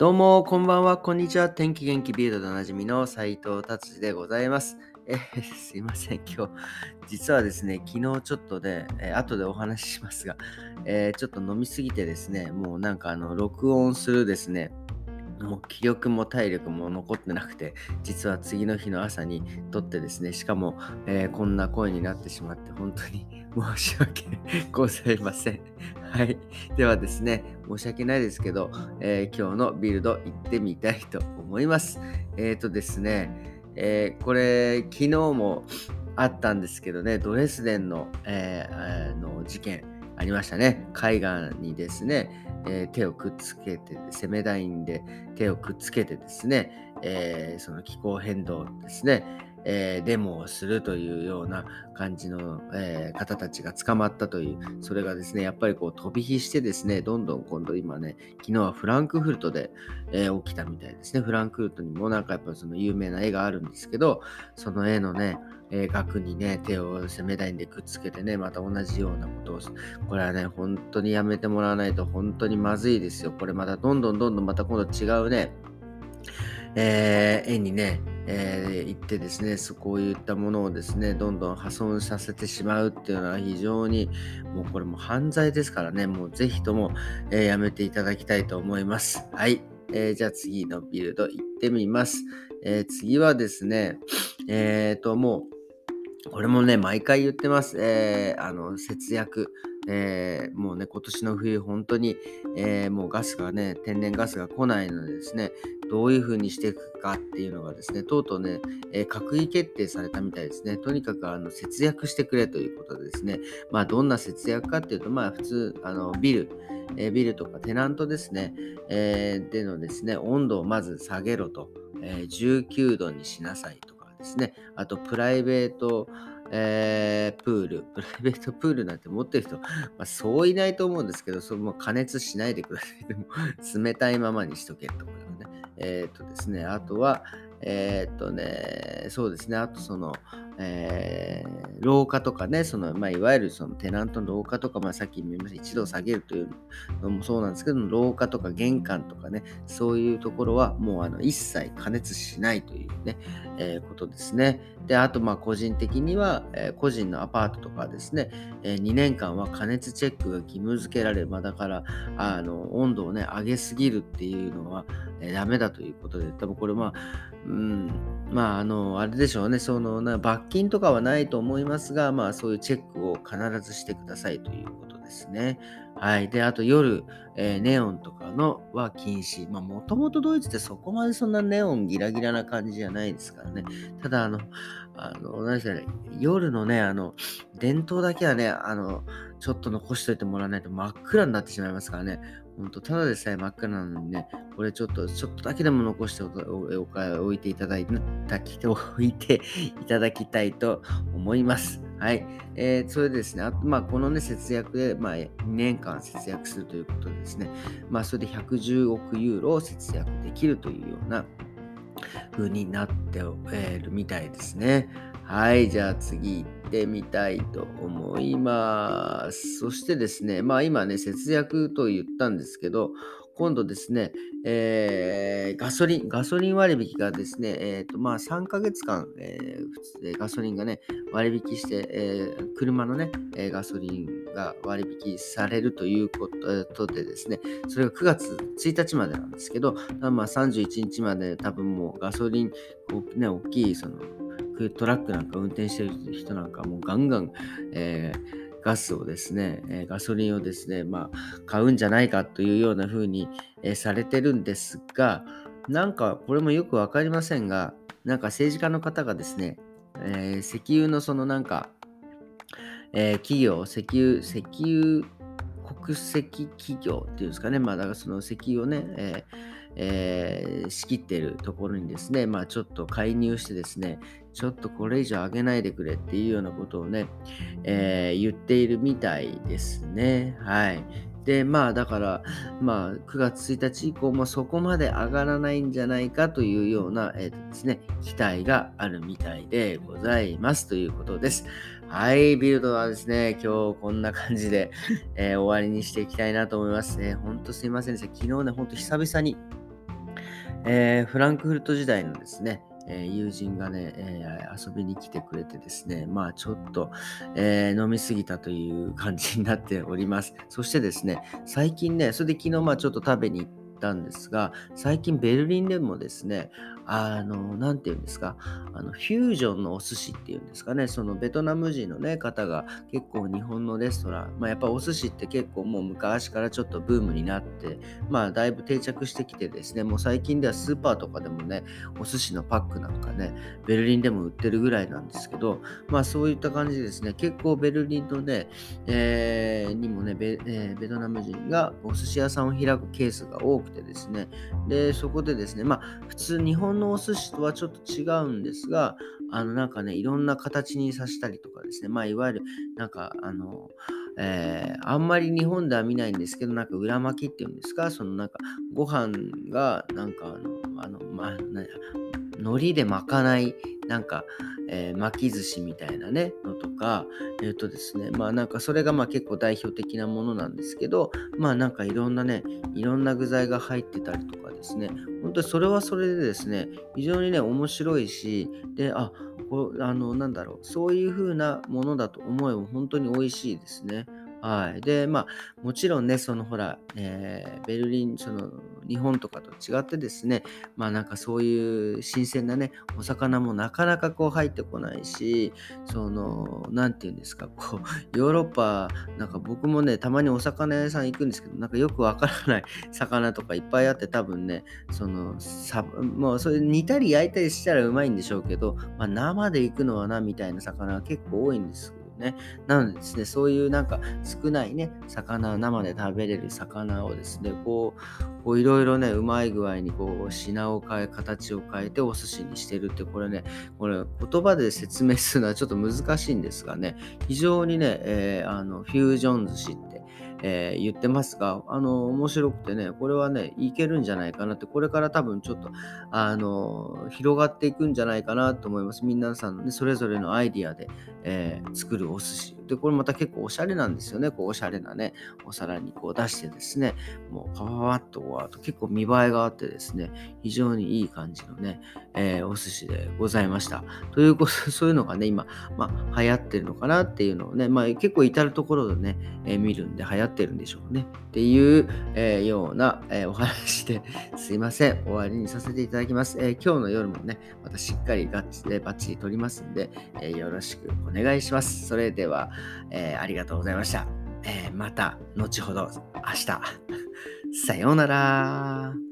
どうも、こんばんは、こんにちは。天気元気ビールドでおなじみの斉藤達治でございます。え、すいません、今日、実はですね、昨日ちょっとで、えー、後でお話ししますが、えー、ちょっと飲みすぎてですね、もうなんかあの、録音するですね、もう気力も体力も残ってなくて、実は次の日の朝に撮ってですね、しかも、えー、こんな声になってしまって、本当に申し訳ございません。はい。ではですね、申し訳ないですけど、えー、今日のビルド行ってみたいと思います。えっ、ー、とですね、えこれ、昨日もあったんですけどね、ドレスデンの,、えの事件ありましたね。海岸にですね、え、手をくっつけて、攻め台で手をくっつけてですね、え、その気候変動ですね、えー、デモをするというような感じの、えー、方たちが捕まったという、それがですね、やっぱりこう飛び火してですね、どんどん今度今ね、昨日はフランクフルトで、えー、起きたみたいですね。フランクフルトにもなんかやっぱその有名な絵があるんですけど、その絵のね、え、額にね、手を攻め台でくっつけてね、また同じようなことを、これはね、本当にやめてもらわないと本当にまずいですよ。これまたどんどんどんどんまた今度違うね、えー、絵にね、えー、行ってですね、こういったものをですね、どんどん破損させてしまうっていうのは非常に、もうこれも犯罪ですからね、もうぜひとも、えー、やめていただきたいと思います。はい。えー、じゃあ次のビルド行ってみます。え、次はですね、えっ、と、もう、これもね、毎回言ってます。えー、あの、節約。えー、もうね、今年の冬、本当に、えー、もうガスがね、天然ガスが来ないのでですね、どういう風にしていくかっていうのがですね、とうとうね、えー、閣議決定されたみたいですね。とにかくあの節約してくれということでですね、まあ、どんな節約かっていうと、まあ、普通、あのビル、え、ビルとかテナントですね、え、でのですね、温度をまず下げろと、え19度にしなさいとかですね、あとプライベート、えー、プール、プライベートプールなんて持ってる人、まあ、そういないと思うんですけど、それも加熱しないでください。でも 冷たいままにしとけとはね。えっ、とですね、あとは、えっ、とね、そうですね、あとその、えー、廊下とかね、その、まあ、いわゆるそのテナントの廊下とか、まあ、さっき見ました、一度下げるというのもそうなんですけど、廊下とか玄関とかね、そういうところはもうあの一切加熱しないというね、えー、ことですね。で、あと、まあ、個人的には、えー、個人のアパートとかですね、え2年間は加熱チェックが義務付けられ。まあ、だから、あの、温度をね、上げすぎるっていうのは、えダメだということで、多分これ、まあ、うん、まあ、あの、あれでしょうね、その、な罰金とかはないと思いますが、まあ、そういうチェックを必ずしてくださいということですね。はい。で、あと夜、えー、ネオンとかのは禁止。まあ、もともとドイツってそこまでそんなネオンギラギラな感じじゃないですからね。ただ、あの、あの、何でしょうね、夜のね、あの、伝統だけはね、あの、ちょっと残しといてもらわないと真っ暗になってしまいますからね。ほんと、ただでさえ真っ暗なのにね、これちょっと、ちょっとだけでも残しておいていただいて、お いていただきたいと思います。はい。えー、それでですね、あと、まあ、このね、節約で、まあ、2年間節約するということでですね、まあ、それで110億ユーロを節約できるというような風になっておるみたいですね。はい、じゃあ次行ってみたいと思います。そしてですね、まあ今ね、節約と言ったんですけど、今度ですね、えー、ガソリン、ガソリン割引がですね、え、ー、と、まあ、3ヶ月間、えー、ガソリンがね、割引して、えー、車のね、えガソリンが割引されるということでですね、それが9月1日までなんですけど、まあ、31日まで多分もうガソリン、ね、大きい、その、トラックなんか運転してる人なんかもうガンガン、えーガスをですね、えガソリンをですね、まあ、買うんじゃないかというような風に、えされてるんですが、なんかこれもよくわかりませんが、なんか政治家の方がですね、えー、石油のそのなんか、えー、企業、石油、石油国籍企業っていうんですかね、まあだからその石油をね、えーえ、仕切ってるところにですね、まあちょっと介入してですね、ちょっとこれ以上上げないでくれっていうようなことをね、えー、言っているみたいですね。はい。で、まあだから、まあ9月1日以降もそこまで上がらないんじゃないかというような、えーですね、期待があるみたいでございますということです。はい、ビルドはですね、今日こんな感じで、えー、終わりにしていきたいなと思います。ね。ほんとすいませんでした。昨日ね、ほんと久々にえー、フランクフルト時代のですね、えー、友人がね、えー、遊びに来てくれてですね、まあちょっと、えー、飲みすぎたという感じになっております。そしてですね、最近ね、それで昨日まあちょっと食べに行ったんですが、最近ベルリンでもですね、あの、なて言うんですか、あの、フュージョンのお寿司っていうんですかね、そのベトナム人のね、方が結構日本のレストラン、まあやっぱお寿司って結構もう昔からちょっとブームになって、まあだいぶ定着してきてですね、もう最近ではスーパーとかでもね、お寿司のパックなんかね、ベルリンでも売ってるぐらいなんですけど、まあそういった感じでですね、結構ベルリンのね、えー、にもねベ、えー、ベトナム人がお寿司屋さんを開くケースが多くてですね、で、そこでですね、まあ普通日本のお寿司とはちょっと違うんですが、あのなんかね、いろんな形にさしたりとかですね、まあいわゆるなんかあの、えー、あんまり日本では見ないんですけど、なんか裏巻きっていうんですか、そのなんかご飯がなんかあの、あのまあ、海苔で巻かないなんか、えー、巻き寿司みたいなね、のとか、えっ、ー、とですね、まあなんかそれがまあ結構代表的なものなんですけど、まあなんかいろんなね、いろんな具材が入ってたりとかですね、本当にそれはそれでですね、非常にね、面白いし、で、あ、こあの、なんだろう、そういう風なものだと思えば本当に美味しいですね。はい。で、まあ、もちろんね、そのほら、えー、ベルリン、その、日本とかと違ってですね、まあなんかそういう新鮮なね、お魚もなかなかこう入ってこないし、その、なんていうんですか、こう、ヨーロッパ、なんか僕もね、たまにお魚屋さん行くんですけど、なんかよくわからない 魚とかいっぱいあって多分ね、その、さもうそれ煮たり焼いたりしたらうまいんでしょうけど、まあ生で行くのはな、みたいな魚は結構多いんですね。なのでですね、そういうなんか少ないね、魚、生で食べれる魚をですね、こう、こういろいろね、うまい具合にこう品を変え、形を変えてお寿司にしてるって、これね、これ言葉で説明するのはちょっと難しいんですがね、非常にね、えー、あのフュージョン寿司ってえー、言ってますが、あの、面白くてね、これはね、いけるんじゃないかなって、これから多分ちょっと、あの、広がっていくんじゃないかなと思います。皆さんのね、それぞれのアイディアで、えー、作るお寿司で、これまた結構おしゃれなんですよね。こうおしゃれなね、お皿にこう出してですね、もうパパパッとこう、あと結構見栄えがあってですね、非常にいい感じのね、えー、お寿司でございました。ということ、そういうのがね、今、まあ、流行ってるのかなっていうのをね、まあ、結構至るところでね、えー、見るんで流行ってるんでしょうね。っていう、えー、ような、えお話で すいません。終わりにさせていただきます。え今日の夜もね、またしっかりガッチでバッチリ撮りますんで、えよろしくお願いします。それでは、えー、ありがとうございました。えー、また後ほど明日。さようなら。